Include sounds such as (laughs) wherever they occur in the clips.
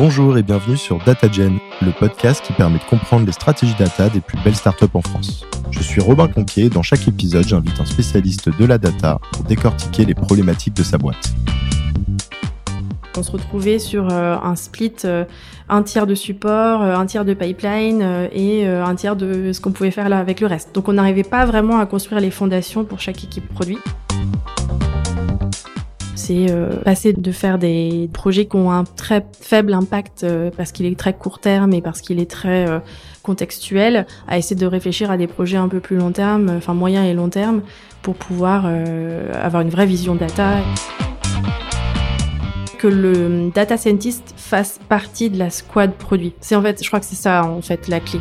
Bonjour et bienvenue sur DataGen, le podcast qui permet de comprendre les stratégies data des plus belles startups en France. Je suis Robin Conquier et dans chaque épisode, j'invite un spécialiste de la data pour décortiquer les problématiques de sa boîte. On se retrouvait sur euh, un split, euh, un tiers de support, euh, un tiers de pipeline et un tiers de ce qu'on pouvait faire là avec le reste. Donc on n'arrivait pas vraiment à construire les fondations pour chaque équipe produit c'est passer de faire des projets qui ont un très faible impact parce qu'il est très court terme et parce qu'il est très contextuel, à essayer de réfléchir à des projets un peu plus long terme, enfin moyen et long terme, pour pouvoir avoir une vraie vision data que le data scientist fasse partie de la squad produit. C'est en fait, je crois que c'est ça en fait la clé.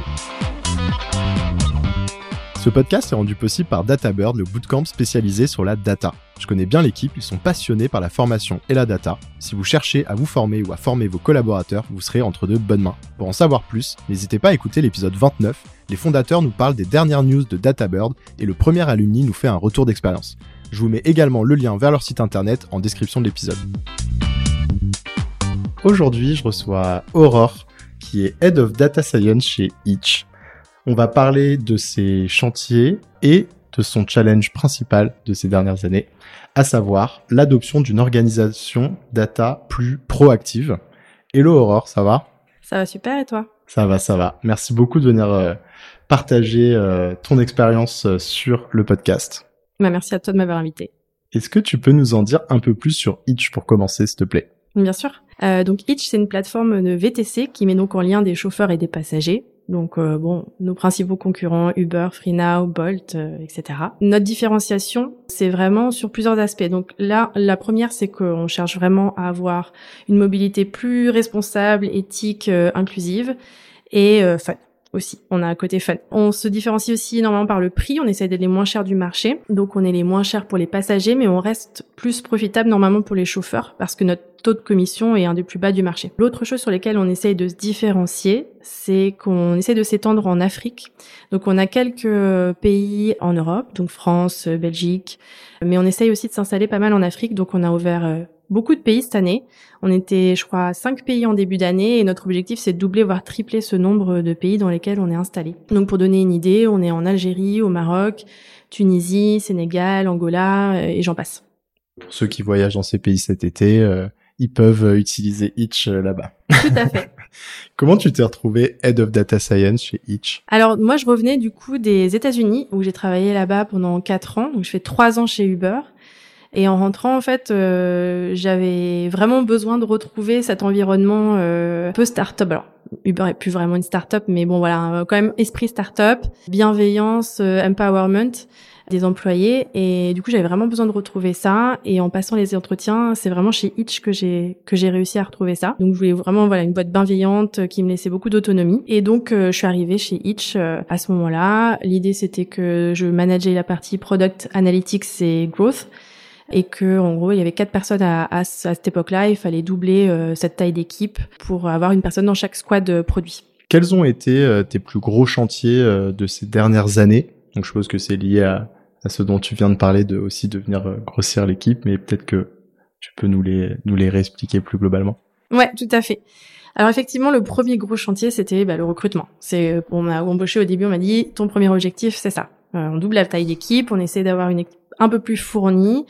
Ce podcast est rendu possible par DataBird, le bootcamp spécialisé sur la data. Je connais bien l'équipe, ils sont passionnés par la formation et la data. Si vous cherchez à vous former ou à former vos collaborateurs, vous serez entre de bonnes mains. Pour en savoir plus, n'hésitez pas à écouter l'épisode 29. Les fondateurs nous parlent des dernières news de DataBird et le premier alumni nous fait un retour d'expérience. Je vous mets également le lien vers leur site internet en description de l'épisode. Aujourd'hui, je reçois Aurore, qui est Head of Data Science chez Itch. On va parler de ses chantiers et de son challenge principal de ces dernières années, à savoir l'adoption d'une organisation data plus proactive. Hello Aurore, ça va? Ça va super et toi? Ça va, ça va. Merci beaucoup de venir euh, partager euh, ton expérience euh, sur le podcast. Bah, merci à toi de m'avoir invité. Est-ce que tu peux nous en dire un peu plus sur Itch pour commencer, s'il te plaît? Bien sûr. Donc Itch, c'est une plateforme de VTC qui met donc en lien des chauffeurs et des passagers. Donc euh, bon, nos principaux concurrents Uber, FreeNow, Bolt, euh, etc. Notre différenciation, c'est vraiment sur plusieurs aspects. Donc là, la première, c'est qu'on cherche vraiment à avoir une mobilité plus responsable, éthique, inclusive et fun aussi. On a un côté fun. On se différencie aussi énormément par le prix. On essaie d'être les moins chers du marché. Donc on est les moins chers pour les passagers, mais on reste plus profitable normalement pour les chauffeurs parce que notre taux de commission est un des plus bas du marché. L'autre chose sur laquelle on essaye de se différencier, c'est qu'on essaie de s'étendre en Afrique. Donc on a quelques pays en Europe, donc France, Belgique, mais on essaye aussi de s'installer pas mal en Afrique. Donc on a ouvert euh, beaucoup de pays cette année. On était, je crois, cinq pays en début d'année et notre objectif, c'est de doubler, voire tripler ce nombre de pays dans lesquels on est installé. Donc, pour donner une idée, on est en Algérie, au Maroc, Tunisie, Sénégal, Angola euh, et j'en passe. Pour ceux qui voyagent dans ces pays cet été, euh, ils peuvent euh, utiliser Itch là-bas. Tout à fait. (laughs) Comment tu t'es retrouvé Head of Data Science chez Itch? Alors moi je revenais du coup des États-Unis où j'ai travaillé là-bas pendant quatre ans. Donc je fais trois ans chez Uber et en rentrant, en fait, euh, j'avais vraiment besoin de retrouver cet environnement euh, un peu start-up. Alors, Uber est plus vraiment une start-up, mais bon, voilà, quand même esprit start-up, bienveillance, euh, empowerment des employés. Et du coup, j'avais vraiment besoin de retrouver ça. Et en passant les entretiens, c'est vraiment chez Itch que j'ai que j'ai réussi à retrouver ça. Donc, je voulais vraiment voilà une boîte bienveillante qui me laissait beaucoup d'autonomie. Et donc, je suis arrivée chez Itch à ce moment-là. L'idée, c'était que je manageais la partie product analytics et growth et que en gros il y avait quatre personnes à, à, cette époque-là, il fallait doubler euh, cette taille d'équipe pour avoir une personne dans chaque squad euh, produit. Quels ont été euh, tes plus gros chantiers de ces dernières années? Donc je suppose que c'est lié à, à, ce dont tu viens de parler, de aussi de venir grossir l'équipe, mais peut-être que tu peux nous les nous les réexpliquer plus globalement. Ouais, tout à fait. Alors effectivement, le premier gros chantier, c'était bah, le recrutement. C'est on m'a embauché au début, on m'a dit ton premier objectif, c'est ça. on double la taille d'équipe, on essaie d'avoir une équipe un peu plus fournie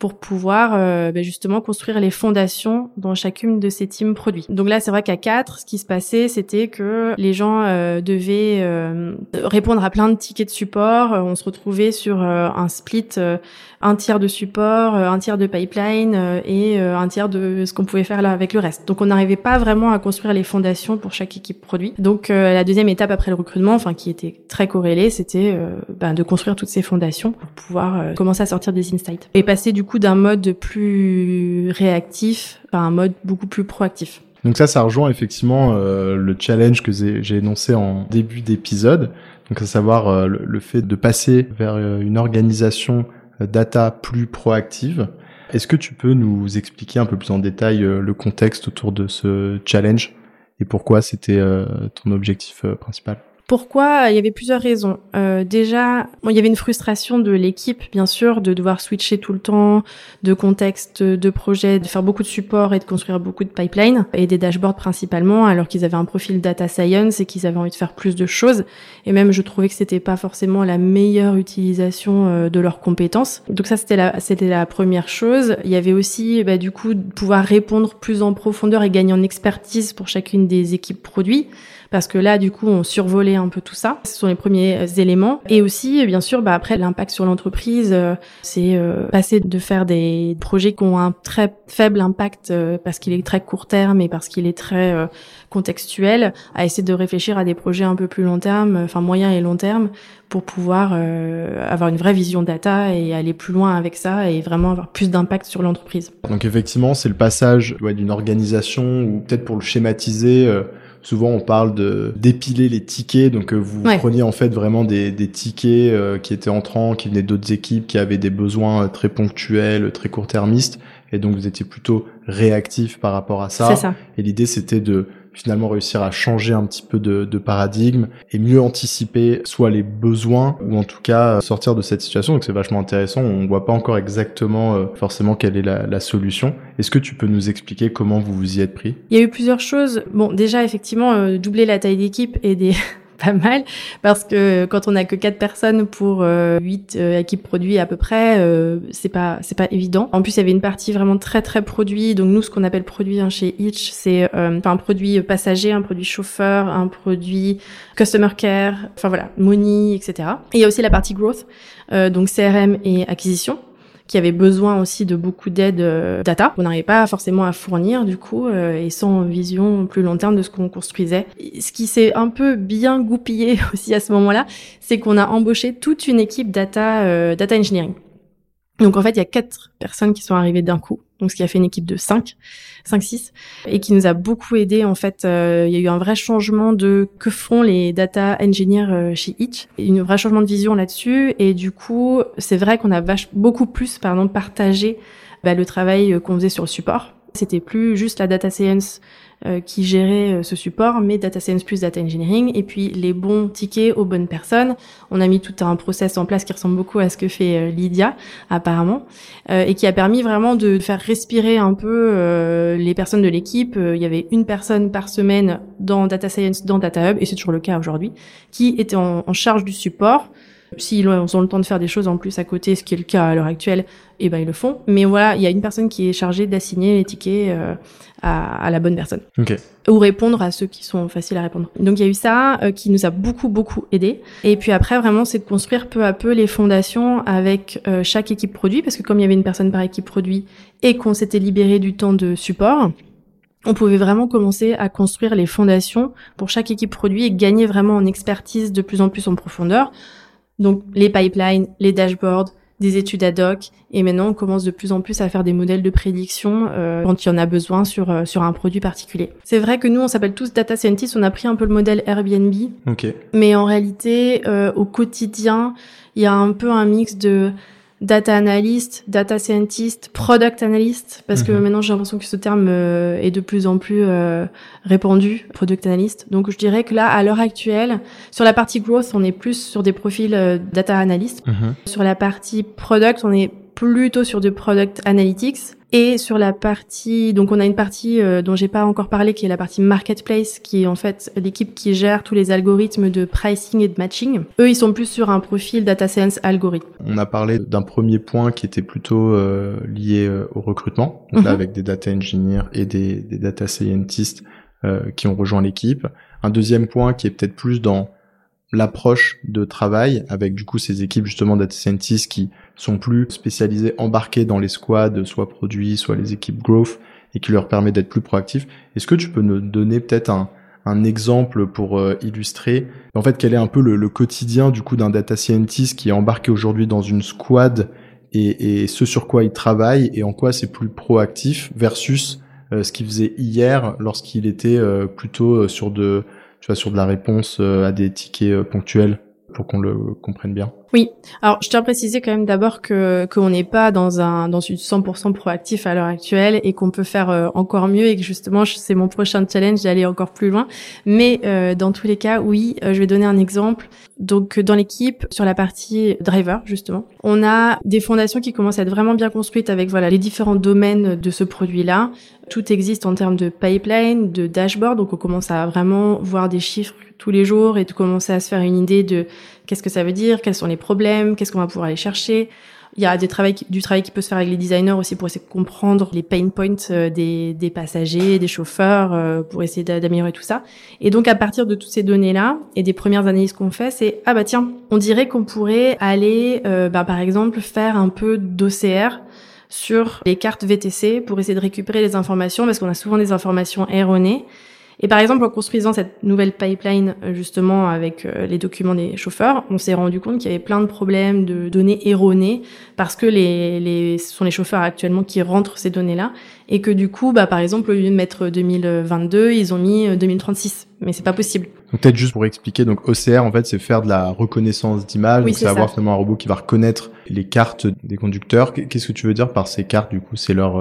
pour pouvoir euh, ben justement construire les fondations dans chacune de ces teams produits. Donc là, c'est vrai qu'à quatre, ce qui se passait, c'était que les gens euh, devaient euh, répondre à plein de tickets de support. On se retrouvait sur un split, un tiers de support, un tiers de pipeline et un tiers de ce qu'on pouvait faire là avec le reste. Donc on n'arrivait pas vraiment à construire les fondations pour chaque équipe produit. Donc la deuxième étape après le recrutement, enfin qui était très corrélée, c'était ben, de construire toutes ces fondations pour pouvoir commencer à sortir des insights et passer du coup d'un mode plus réactif à un mode beaucoup plus proactif. Donc ça, ça rejoint effectivement euh, le challenge que j'ai énoncé en début d'épisode, donc à savoir euh, le, fait de passer vers euh, une organisation data plus proactive. Est-ce que tu peux nous expliquer un peu plus en détail le contexte autour de ce challenge et pourquoi c'était ton objectif principal? Pourquoi Il y avait plusieurs raisons. Euh, déjà, il y avait une frustration de l'équipe, bien sûr, de devoir switcher tout le temps, de contexte, de projet, de faire beaucoup de support et de construire beaucoup de pipelines et des dashboards principalement, alors qu'ils avaient un profil data science et qu'ils avaient envie de faire plus de choses. Et même, je trouvais que c'était pas forcément la meilleure utilisation euh, de leurs compétences. Donc ça, c'était la, c'était la première chose. Il y avait aussi, bah, du coup, pouvoir répondre plus en profondeur et gagner en expertise pour chacune des équipes produits parce que là, du coup, on survolait un peu tout ça. Ce sont les premiers euh, éléments. Et aussi, bien sûr, bah, après, l'impact sur l'entreprise, euh, c'est euh, passer de faire des projets qui ont un très faible impact parce qu'il est très court terme et parce qu'il est très contextuel, à essayer de réfléchir à des projets un peu plus long terme, enfin moyen et long terme, pour pouvoir avoir une vraie vision data et aller plus loin avec ça et vraiment avoir plus d'impact sur l'entreprise. Donc effectivement, c'est le passage ouais, d'une organisation ou peut-être pour le schématiser souvent on parle de d'épiler les tickets donc euh, vous preniez en fait vraiment des, des tickets euh, qui étaient entrants qui venaient d'autres équipes qui avaient des besoins euh, très ponctuels très court-termistes et donc vous étiez plutôt réactif par rapport à ça. ça. et l'idée c'était de finalement réussir à changer un petit peu de, de, paradigme et mieux anticiper soit les besoins ou en tout cas sortir de cette situation. Donc c'est vachement intéressant. On voit pas encore exactement euh, forcément quelle est la, la solution. Est-ce que tu peux nous expliquer comment vous vous y êtes pris? Il y a eu plusieurs choses. Bon, déjà effectivement euh, doubler la taille d'équipe et des pas mal parce que quand on a que quatre personnes pour euh, huit euh, équipes produits à peu près, euh, c'est pas c'est pas évident. En plus, il y avait une partie vraiment très très produit. Donc nous, ce qu'on appelle produit hein, chez Itch, c'est un produit passager, un produit chauffeur, un produit customer care, enfin voilà, money, etc. Et il y a aussi la partie growth, donc CRM et acquisition qui avait besoin aussi de beaucoup d'aide euh, data, qu'on n'arrivait pas forcément à fournir du coup, euh, et sans vision plus long terme de ce qu'on construisait. Ce qui s'est un peu bien goupillé (laughs) aussi à ce moment-là, c'est qu'on a embauché toute une équipe data, euh, data engineering. Donc en fait, il y a quatre personnes qui sont arrivées d'un coup donc ce qui a fait une équipe de 5, 5, 6, et qui nous a beaucoup aidé. En fait, euh, il y a eu un vrai changement de que font les data engineers euh, chez Itch, une vrai changement de vision là-dessus. Et du coup, c'est vrai qu'on a vache, beaucoup plus, pardon, partagé bah, le travail euh, qu'on faisait sur le support. C'était plus juste la data science euh, qui gérait euh, ce support, mais data science plus data engineering, et puis les bons tickets aux bonnes personnes. On a mis tout un process en place qui ressemble beaucoup à ce que fait euh, Lydia, apparemment, et qui a permis vraiment de faire respirer un peu les personnes de l'équipe. Il y avait une personne par semaine dans data science, dans data hub, et c'est toujours le cas aujourd'hui, qui était en, en charge du support S'ils ont le temps de faire des choses en plus à côté, ce qui est le cas à l'heure actuelle, eh ben ils le font. Mais voilà, il y a une personne qui est chargée d'assigner les tickets euh, à, à, la bonne personne. Okay. Ou répondre à ceux qui sont faciles à répondre. Donc il y a eu ça euh, qui nous a beaucoup beaucoup aidé. Et puis après vraiment c'est de construire peu à peu les fondations avec euh, chaque équipe produit parce que comme il y avait une personne par équipe produit et qu'on s'était libéré du temps de support, on pouvait vraiment commencer à construire les fondations pour chaque équipe produit et gagner vraiment en expertise de plus en plus en profondeur donc les pipelines, les dashboards, des études ad hoc, et maintenant on commence de plus en plus à faire des modèles de prédiction euh, quand il y en a besoin sur euh, sur un produit particulier. C'est vrai que nous on s'appelle tous data scientists, on a pris un peu le modèle Airbnb, okay. mais en réalité euh, au quotidien il y a un peu un mix de data analyst, data scientist, product analyst, parce que mhm. maintenant j'ai l'impression que ce terme euh, est de plus en plus euh, répandu, product analyst. Donc je dirais que là, à l'heure actuelle, sur la partie growth, on est plus sur des profils euh, data analyst. Mhm. Sur la partie product, on est plutôt sur du product analytics. Et sur la partie, donc on a une partie euh, dont j'ai pas encore parlé, qui est la partie marketplace, qui est en fait l'équipe qui gère tous les algorithmes de pricing et de matching. Eux, ils sont plus sur un profil data science algorithme. On a parlé d'un premier point qui était plutôt euh, lié euh, au recrutement, donc là mhm. avec des data engineers et des, des data scientists qui ont rejoint l'équipe. Un deuxième point qui est peut-être plus dans l'approche de travail avec du coup ces équipes justement data scientists qui sont plus spécialisées, embarquées dans les squads, soit produits, soit les équipes growth, et qui leur permet d'être plus proactifs. Est-ce que tu peux nous donner peut-être un, un exemple pour euh, illustrer en fait quel est un peu le, le quotidien du coup d'un data scientist qui est embarqué aujourd'hui dans une squad et, et, ce sur quoi il travaille et en quoi c'est plus proactif versus euh, ce qu'il faisait hier lorsqu'il était euh, plutôt sur de tu vois, sur de la réponse à des tickets ponctuels pour qu'on le comprenne bien Oui. Alors, je tiens à préciser quand même d'abord que qu'on n'est pas dans un dans une 100% proactif à l'heure actuelle et qu'on peut faire euh, encore mieux et que justement c'est mon prochain challenge d'aller encore plus loin. Mais euh, dans tous les cas, oui, euh, je vais donner un exemple. Donc dans l'équipe sur la partie driver justement, on a des fondations qui commencent à être vraiment bien construites avec voilà les différents domaines de ce produit-là. Tout existe en termes de pipeline, de dashboard, donc on commence à vraiment voir des chiffres tous les jours et de commencer à se faire une idée de qu'est-ce que ça veut dire, quels sont les problèmes, qu'est-ce qu'on va pouvoir aller chercher? Il y a des travail, du travail qui peut se faire avec les designers aussi pour essayer de comprendre les pain points euh, des, des passagers, des chauffeurs, euh, pour essayer d'améliorer tout ça. Et donc à partir de toutes ces données-là et des premières analyses qu'on fait, c'est ah bah tiens, on dirait qu'on pourrait aller, euh, bah, par exemple, faire un peu d'OCR sur les cartes VTC pour essayer de récupérer les informations parce qu'on a souvent des informations erronées et par exemple, en construisant cette nouvelle pipeline, euh, justement, avec euh, les documents des chauffeurs, on s'est rendu compte qu'il y avait plein de problèmes de données erronées parce que les, les, ce sont les chauffeurs actuellement qui rentrent ces données-là et que du coup, bah, par exemple, au lieu de mettre 2022, ils ont mis 2036. Euh, Mais c'est pas possible. Donc peut-être juste pour expliquer, donc OCR, en fait, c'est faire de la reconnaissance d'image. donc c'est avoir finalement un robot qui va reconnaître les cartes des conducteurs. Qu'est-ce que tu veux dire par ces cartes, du coup? C'est leur...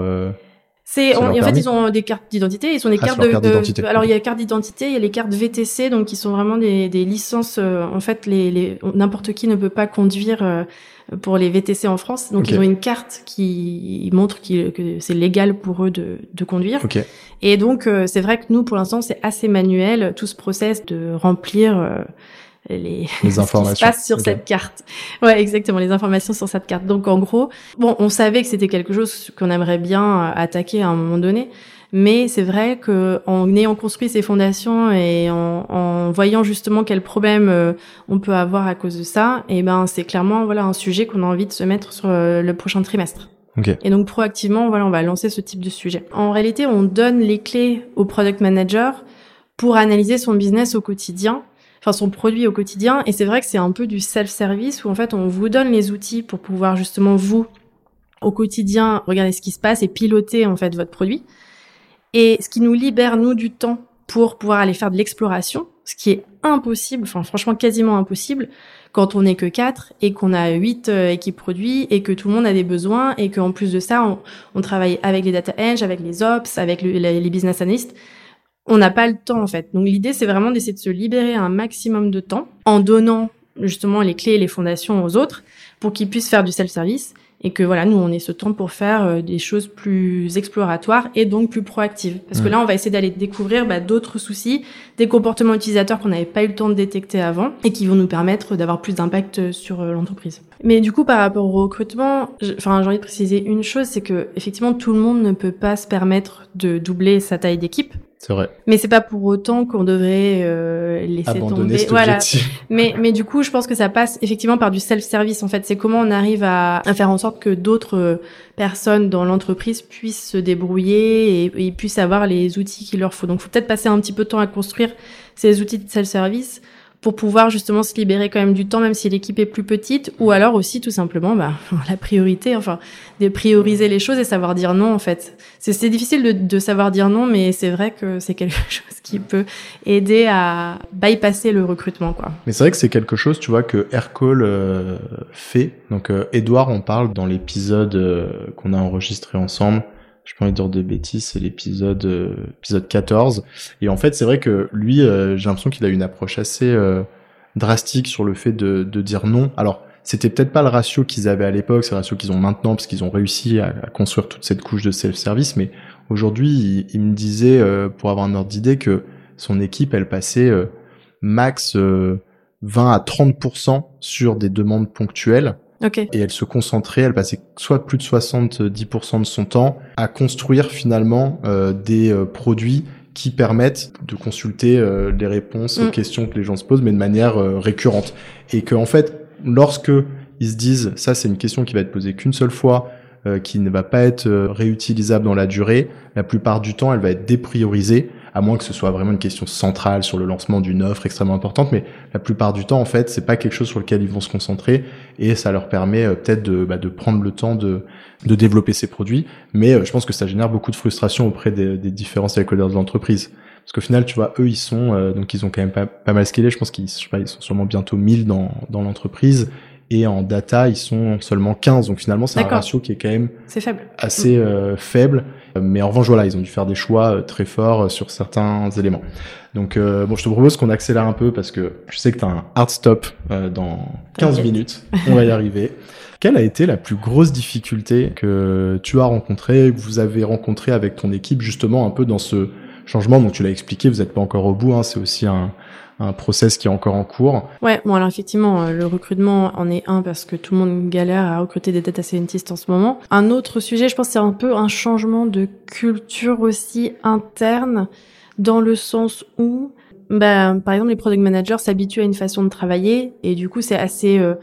C'est en fait ils ont des cartes d'identité, ils sont des ah, cartes de, alors il y a cartes d'identité, il y a les cartes VTC donc qui sont vraiment des, des licences euh, en fait les, les n'importe qui ne peut pas conduire euh, pour les VTC en France. Donc ils ont une carte qui montre que c'est légal pour eux de, de conduire. Et donc euh, c'est vrai que nous pour l'instant c'est assez manuel. Tout ce process de remplir les, (laughs) les informations qui se passe sur cette carte. Ouais, exactement, les informations sur cette carte. Donc en gros, bon, on savait que c'était quelque chose qu'on aimerait bien euh, attaquer à un moment donné, mais c'est vrai que en ayant construit ces fondations et en, en voyant justement quels problèmes euh, on peut avoir à cause de ça, et eh ben c'est clairement voilà un sujet qu'on a envie de se mettre sur euh, le prochain trimestre. Okay. Et donc proactivement, voilà, on va lancer ce type de sujet. En réalité, on donne les clés au product manager pour analyser son business au quotidien son produit au quotidien. Et c'est vrai que c'est un peu du self-service où en fait on vous donne les outils pour pouvoir justement vous au quotidien regarder ce qui se passe et piloter en fait votre produit. Et ce qui nous libère nous du temps pour pouvoir aller faire de l'exploration, ce qui est impossible, enfin franchement quasiment impossible quand on n'est que quatre et qu'on a huit euh, équipes produits et que tout le monde a des besoins et qu'en plus de ça, on, travaille avec les data eng, avec les ops, avec les business analysts on n'a pas le temps en fait. Donc l'idée c'est vraiment d'essayer de se libérer un maximum de temps en donnant justement les clés et les fondations aux autres pour qu'ils puissent faire du self-service et que voilà, nous on ait ce temps pour faire euh, des choses plus exploratoires et donc plus proactives. Parce que là, on va essayer d'aller découvrir bah, d'autres soucis, des comportements utilisateurs qu'on n'avait pas eu le temps de détecter avant et qui vont nous permettre d'avoir plus d'impact sur euh, l'entreprise. Mais du coup, par rapport au recrutement, enfin, j'ai envie de préciser une chose, c'est que effectivement, tout le monde ne peut pas se permettre de doubler sa taille d'équipe. C'est vrai. Mais c'est pas pour autant qu'on devrait euh, laisser Abandonner tomber. voilà. (laughs) mais mais du coup, je pense que ça passe effectivement par du self-service. En fait, c'est comment on arrive à, à, faire en sorte que d'autres euh, personnes dans l'entreprise puissent se débrouiller et, et, puissent avoir les outils qu'il leur faut. Donc, faut peut-être passer un petit peu de temps à construire ces outils de self-service pour pouvoir justement se libérer quand même du temps, même si l'équipe est plus petite, ou alors aussi tout simplement bah, (laughs) la priorité, enfin, de prioriser les choses et savoir dire non en fait. C'est difficile de, de, savoir dire non, mais c'est vrai que c'est quelque (laughs) chose qui peut aider à bypasser le recrutement, quoi. Mais c'est vrai que c'est quelque chose, tu vois, que Aircall euh, fait. Donc, euh, Edouard, on parle dans l'épisode euh, qu'on a enregistré ensemble je peux pas dire de bêtises, c'est l'épisode euh, épisode 14. Et en fait, c'est vrai que lui, euh, j'ai l'impression qu'il a une approche assez euh, drastique sur le fait de, de dire non. Alors, c'était peut-être pas le ratio qu'ils avaient à l'époque, c'est le ratio qu'ils ont maintenant, parce qu'ils ont réussi à, construire toute cette couche de self-service. Mais aujourd'hui, il, me disait, pour avoir un ordre d'idée, que son équipe, elle passait max 20 à 30% sur des demandes ponctuelles Okay. Et elle se concentrait, elle passait soit plus de 70% de son temps à construire finalement euh, des euh, produits qui permettent de consulter euh, les réponses aux mm. questions que les gens se posent, mais de manière euh, récurrente. Et que en fait, lorsque ils se disent ça c'est une question qui va être posée qu'une seule fois, qui ne va pas être réutilisable dans la durée, la plupart du temps elle va être dépriorisée à moins que ce soit vraiment une question centrale sur le lancement d'une offre extrêmement importante, mais la plupart du temps, en fait, c'est pas quelque chose sur lequel ils vont se concentrer et ça leur permet euh, peut-être de, bah, de prendre le temps de, de développer ces produits. Mais euh, je pense que ça génère beaucoup de frustration auprès des, des différents stakeholders de l'entreprise. Parce qu'au final, tu vois, eux, ils sont, euh, donc ils ont quand même pas, pas mal scalé. Je pense qu'ils, je sais pas, ils sont sûrement bientôt 1000 dans, dans l'entreprise. et en data, ils sont seulement 15. Donc finalement, c'est un ratio qui est quand même faible. assez euh, faible. Mais en revanche, voilà, ils ont dû faire des choix euh, très forts euh, sur certains éléments. Donc bon, je te propose qu'on accélère un peu parce que je sais que tu as un hard stop dans 15 minutes. On va y arriver. (laughs) Quelle a été la plus grosse difficulté que tu as rencontrée, que vous avez rencontrée avec ton équipe justement un peu dans ce changement Donc tu l'as expliqué, vous n'êtes pas encore au bout, hein, c'est aussi un, un process qui est encore en cours. Ouais, bon alors effectivement, euh, le recrutement en est un parce que tout le monde galère à recruter des data scientists en ce moment. Un autre sujet, je pense, c'est un peu un changement de culture aussi interne, dans le sens où, bah, par exemple, les product managers s'habituent à une façon de travailler et du coup, c'est assez euh,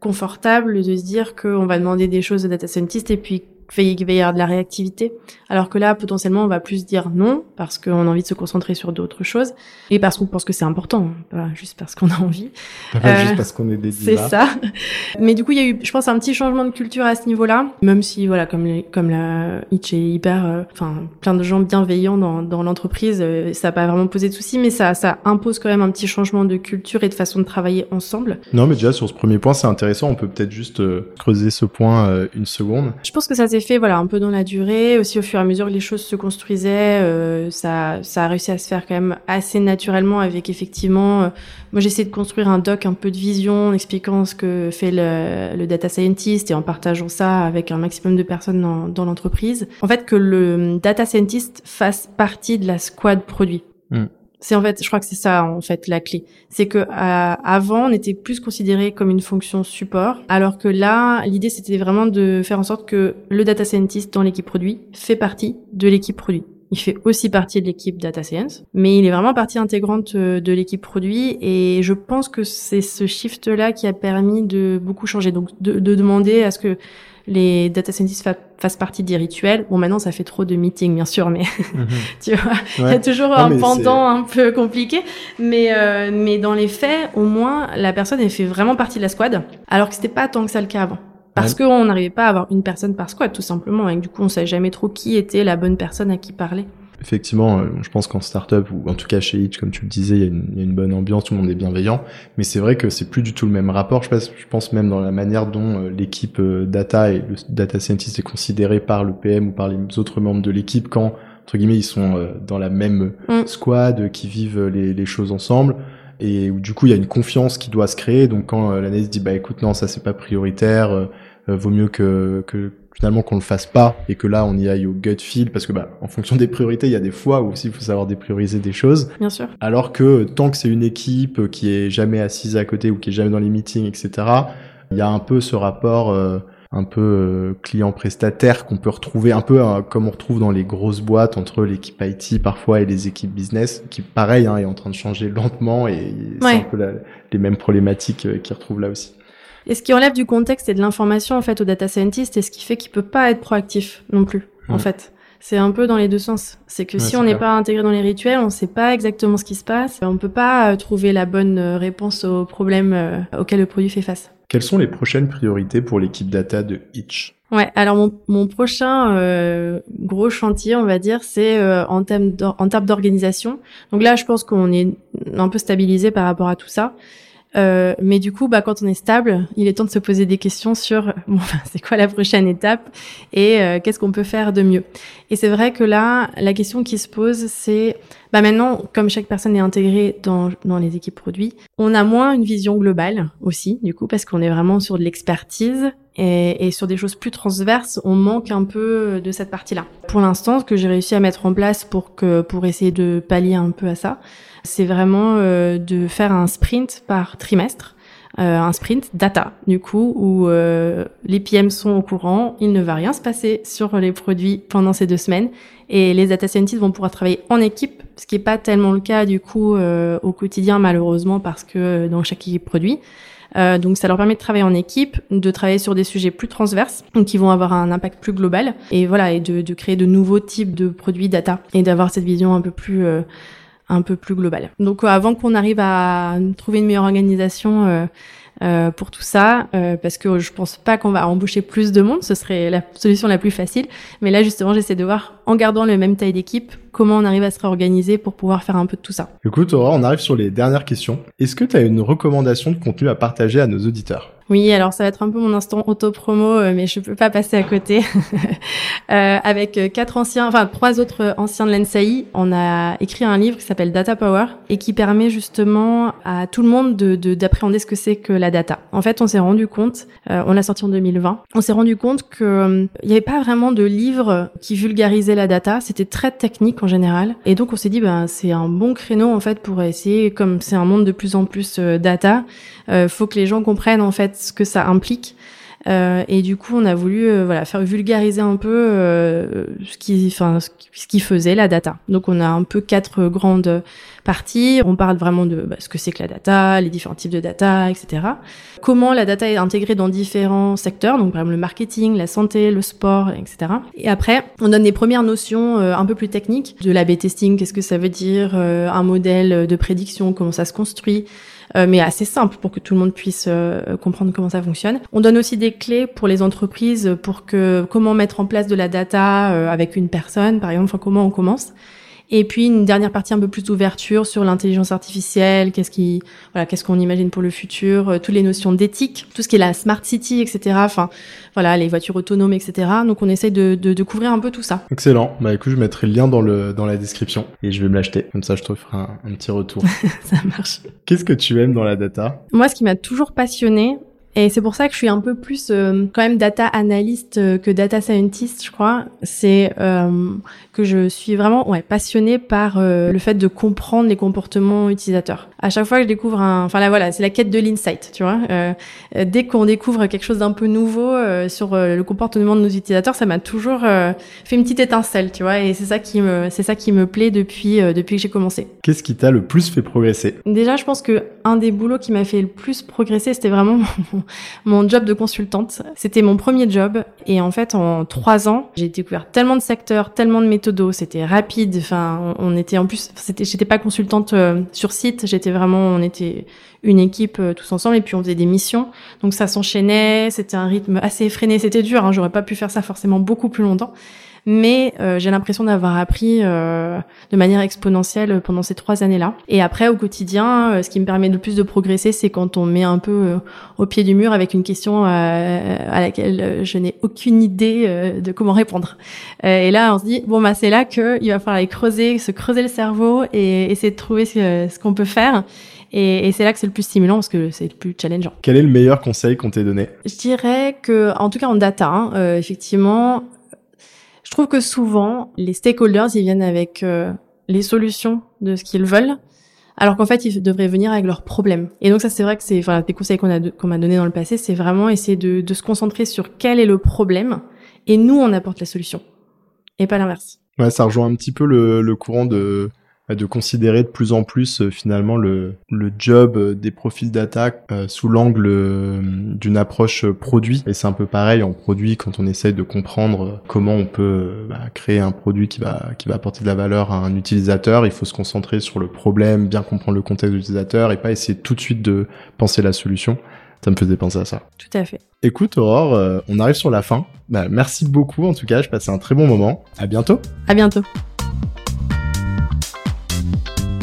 confortable de se dire qu'on va demander des choses aux data scientists et puis qu'il va y avoir de la réactivité. Alors que là, potentiellement, on va plus dire non, parce qu'on a envie de se concentrer sur d'autres choses, et parce qu'on pense que c'est important, pas juste parce qu'on a envie. Pas juste euh, parce qu'on est des C'est ça. (laughs) Mais du coup, il y a eu, je pense, un petit changement de culture à ce niveau-là, même si, voilà, comme, comme la Hitch est hyper, euh, enfin, plein de gens bienveillants dans, dans l'entreprise, euh, ça n'a pas vraiment posé de soucis, mais ça, ça impose quand même un petit changement de culture et de façon de travailler ensemble. Non, mais déjà, sur ce premier point, c'est intéressant, on peut peut-être juste creuser ce point une seconde. Je pense que ça s'est fait, voilà, un peu dans la durée, aussi au fur et à mesure que les choses se construisaient, euh, ça, ça a réussi à se faire quand même assez naturellement avec effectivement, euh, moi j'essaie de construire un doc un peu de vision en expliquant ce que fait le, le, data scientist et en partageant ça avec un maximum de personnes dans, dans l'entreprise. En fait, que le data scientist fasse partie de la squad produit. Hmm. C'est en fait, je crois que c'est ça en fait la clé. C'est que euh, avant, on était plus considéré comme une fonction support, alors que là, l'idée c'était vraiment de faire en sorte que le data scientist dans l'équipe produit fait partie de l'équipe produit. Il fait aussi partie de l'équipe data science, mais il est vraiment partie intégrante euh, de l'équipe produit et je pense que c'est ce shift là qui a permis de beaucoup changer. Donc de, de demander à ce que les data scientists fassent partie des rituels. Bon, maintenant, ça fait trop de meetings, bien sûr, mais mhm. (laughs) tu vois, il y a toujours un pendant un peu compliqué. Mais, euh, mais dans les faits, au moins, la personne, elle fait vraiment partie de la squad, alors que c'était pas tant que ça le cas avant. Parce qu'on n'arrivait pas à avoir une personne par squad, tout simplement. Et du coup, on savait jamais trop qui était la bonne personne à qui parler effectivement, euh, je pense qu'en startup ou en tout cas chez Hitch, comme tu le disais, il y, a une, il y, a une, bonne ambiance, tout le monde est bienveillant. Mais c'est vrai que c'est plus du tout le même rapport. Je pense, je pense même dans la manière dont euh, l'équipe euh, data et le data scientist est considéré par le PM ou par les autres membres de l'équipe quand entre guillemets ils sont dans la même mm. squad, qui vivent les, les, choses ensemble. Et où du coup il y a une confiance qui doit se créer. Donc quand l'analyse dit bah écoute non ça c'est pas prioritaire, vaut mieux que, que finalement qu'on le fasse pas et que là on y aille au gut feel parce que bah en fonction des priorités il y a des fois où aussi il faut savoir déprioriser des choses. Bien sûr. Alors que tant que c'est une équipe qui est jamais assise à côté ou qui est jamais dans les meetings etc il y a un peu ce rapport euh, un peu euh, client prestataire qu'on peut retrouver un peu euh, comme on retrouve dans les grosses boîtes entre l'équipe IT parfois et les équipes business qui pareil hein, est en train de changer lentement et c'est un peu les mêmes problématiques qu'ils retrouvent là aussi et ce qui enlève du contexte et de l'information en fait au data scientist et ce qui fait qu'il peut pas être proactif non plus en fait. C'est un peu dans les deux sens. C'est que si on n'est pas intégré dans les rituels, on sait pas exactement ce qui se passe. On peut pas euh, trouver la bonne euh, réponse aux problèmes euh, auxquels le produit fait face. Quelles sont les prochaines priorités pour l'équipe data de Itch Ouais, alors mon, mon prochain gros chantier, on va dire, c'est en termes d'organisation. Donc là, je pense qu'on est un peu stabilisé par rapport à tout ça. Euh, mais du coup, bah, quand on est stable, il est temps de se poser des questions sur bon, (laughs) c'est quoi la prochaine étape et euh, qu'est-ce qu'on peut faire de mieux. Et c'est vrai que là, la question qui se pose, c'est bah maintenant, comme chaque personne est intégrée dans, dans les équipes produits, on a moins une vision globale aussi, du coup, parce qu'on est vraiment sur de l'expertise et, et, sur des choses plus transverses, on manque un peu de cette partie-là. Pour l'instant, ce que j'ai réussi à mettre en place pour que pour essayer de pallier un peu à ça, c'est vraiment euh, de faire un sprint par trimestre. Euh, un sprint data du coup où euh, les PM sont au courant, il ne va rien se passer sur les produits pendant ces deux semaines et les data scientists vont pouvoir travailler en équipe, ce qui est pas tellement le cas du coup au quotidien malheureusement parce que dans chaque équipe produit. Donc ça leur permet de travailler en équipe, de travailler sur des sujets plus transverses, donc qui vont avoir un impact plus global, et voilà, et de, de créer de nouveaux types de produits data et d'avoir cette vision un peu plus un peu plus global. Donc euh, avant qu'on arrive à trouver une meilleure organisation euh, euh, pour tout ça, parce que je pense pas qu'on va embaucher plus de monde, ce serait la solution la plus facile. Mais là justement, j'essaie de voir, en gardant le même taille d'équipe, comment on arrive à se réorganiser pour pouvoir faire un peu de tout ça. Écoute, Aura, on arrive sur les dernières questions. Est-ce que tu as une recommandation de contenu à partager à nos auditeurs? Oui, alors ça va être un peu mon instant auto-promo, euh, mais je peux pas passer à côté. (laughs) euh, avec quatre anciens, enfin trois autres anciens de l'ENSAI, on a écrit un livre qui s'appelle Data Power et qui permet justement à tout le monde de d'appréhender ce que c'est que la data. En fait, on s'est rendu compte, euh, on l'a sorti en 2020, on s'est rendu compte que euh, il n'y avait pas vraiment de livre qui vulgarisait la data. C'était très technique en général, et donc on s'est dit ben c'est un bon créneau en fait pour essayer, comme c'est un monde de plus en plus data, faut que les gens comprennent en fait ce que ça implique. Euh, et du coup, on a voulu euh, voilà faire vulgariser un peu euh, ce qui, enfin, ce qui faisait la data. Donc, on a un peu quatre grandes parties. On parle vraiment de bah, ce que c'est que la data, les différents types de data, etc. Comment la data est intégrée dans différents secteurs, donc par exemple le marketing, la santé, le sport, etc. Et après, on donne des premières notions un peu plus techniques de l'A/B testing. Qu'est-ce que ça veut dire Un modèle de prédiction, comment ça se construit euh, mais assez simple pour que tout le monde puisse euh, comprendre comment ça fonctionne. On donne aussi des clés pour les entreprises pour que comment mettre en place de la data euh, avec une personne, par exemple, enfin, comment on commence. Et puis une dernière partie un peu plus d'ouverture sur l'intelligence artificielle, qu'est-ce qui, voilà, qu'est-ce qu'on imagine pour le futur, euh, toutes les notions d'éthique, tout ce qui est la smart city, etc. Enfin, voilà, les voitures autonomes, etc. Donc on essaye de, de, de, couvrir un peu tout ça. Excellent. Bah écoute, je mettrai le lien dans le dans la description et je vais me l'acheter. Comme ça, je te ferai un, un petit retour. (laughs) ça marche. Qu'est-ce que tu aimes dans la data? Moi, ce qui m'a toujours passionné, et c'est pour ça que je suis un peu plus euh, quand même data analyst euh, que data scientist, je crois. C'est euh, que je suis vraiment ouais passionnée par euh, le fait de comprendre les comportements utilisateurs. À chaque fois que je découvre un, enfin là voilà, c'est la quête de l'insight, tu vois. dès qu'on découvre quelque chose d'un peu nouveau sur le comportement de nos utilisateurs, ça m'a toujours fait une petite étincelle, tu vois. Et c'est ça qui me, c'est ça qui me plaît depuis depuis que j'ai commencé. Qu'est-ce qui t'a le plus fait progresser? Déjà, je pense que un des boulots qui m'a fait le plus progresser, c'était vraiment (laughs) mon job de consultante. C'était mon premier job et en fait en trois ans, j'ai découvert tellement de secteurs, tellement de méthodos, c'était rapide. Enfin, on était en plus, j'étais pas consultante euh, sur site, j'étais vraiment, on était une équipe euh, tous ensemble et puis on faisait des missions. Donc ça s'enchaînait, c'était un rythme assez effréné, c'était dur. Hein, j'aurais pas pu faire ça forcément beaucoup plus longtemps mais euh, j'ai l'impression d'avoir appris euh, de manière exponentielle pendant ces trois années-là. Et après, au quotidien, euh, ce qui me permet le plus de progresser, c'est quand on met un peu au pied du mur avec une question à laquelle je n'ai aucune idée de comment répondre. et là, on se dit bon bah c'est là que il va falloir aller creuser, se creuser le cerveau et essayer de trouver ce, ce qu'on peut faire. Et, et c'est là que c'est le plus stimulant parce que c'est le plus challengeant. Quel est le meilleur conseil qu'on t'ait donné? Je dirais que, en tout cas en data, hein, euh, effectivement, je trouve que souvent, les stakeholders, ils viennent avec euh, les solutions de ce qu'ils veulent, alors qu'en fait, ils devraient venir avec leurs problèmes. Et donc ça, c'est vrai que c'est, enfin, des conseils qu'on a qu'on m'a donné dans le passé, c'est vraiment essayer de, de se concentrer sur quel est le problème, et nous, on apporte la solution, et pas l'inverse. Ouais, ça rejoint un petit peu le, le courant de de considérer de plus en plus euh, finalement le, le job euh, des profils d'attaque euh, sous l'angle d'une approche produit. Et c'est un peu pareil en produit quand on essaye de comprendre comment on peut bah, créer un produit qui va, qui va apporter de la valeur à un utilisateur. Il faut se concentrer sur le problème, bien comprendre le contexte de l'utilisateur et pas essayer tout de suite de penser la solution. Ça me faisait penser à ça. Tout à fait. Écoute, Aurore, on arrive sur la fin. Bah, merci beaucoup en tout cas, je passais un très bon moment. À bientôt. À bientôt.